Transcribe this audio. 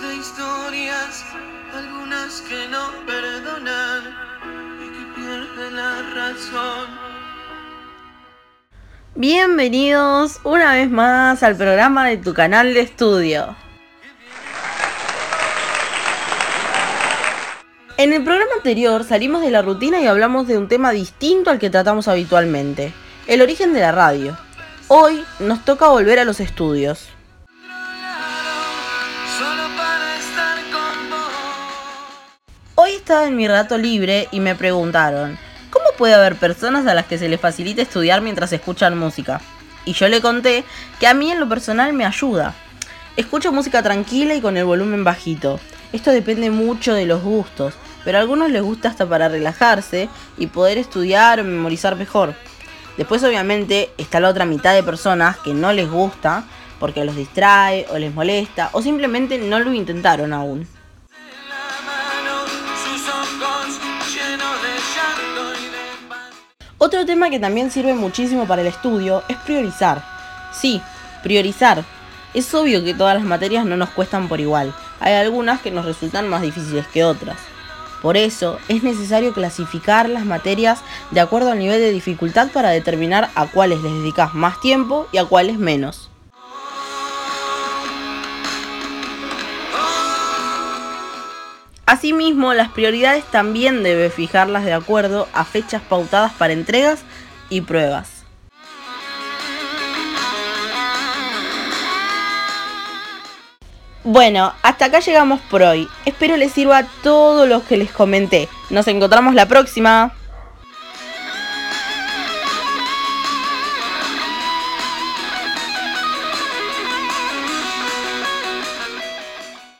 de historias, algunas que no perdonan y que pierden la razón. Bienvenidos una vez más al programa de tu canal de estudio. En el programa anterior salimos de la rutina y hablamos de un tema distinto al que tratamos habitualmente, el origen de la radio. Hoy nos toca volver a los estudios. Solo para estar con vos. Hoy estaba en mi rato libre y me preguntaron, ¿cómo puede haber personas a las que se les facilita estudiar mientras escuchan música? Y yo le conté que a mí en lo personal me ayuda. Escucho música tranquila y con el volumen bajito. Esto depende mucho de los gustos, pero a algunos les gusta hasta para relajarse y poder estudiar o memorizar mejor. Después obviamente está la otra mitad de personas que no les gusta porque los distrae o les molesta o simplemente no lo intentaron aún. Otro tema que también sirve muchísimo para el estudio es priorizar. Sí, priorizar. Es obvio que todas las materias no nos cuestan por igual. Hay algunas que nos resultan más difíciles que otras. Por eso es necesario clasificar las materias de acuerdo al nivel de dificultad para determinar a cuáles les dedicas más tiempo y a cuáles menos. Asimismo, las prioridades también debe fijarlas de acuerdo a fechas pautadas para entregas y pruebas. Bueno, hasta acá llegamos por hoy. Espero les sirva todo lo que les comenté. Nos encontramos la próxima.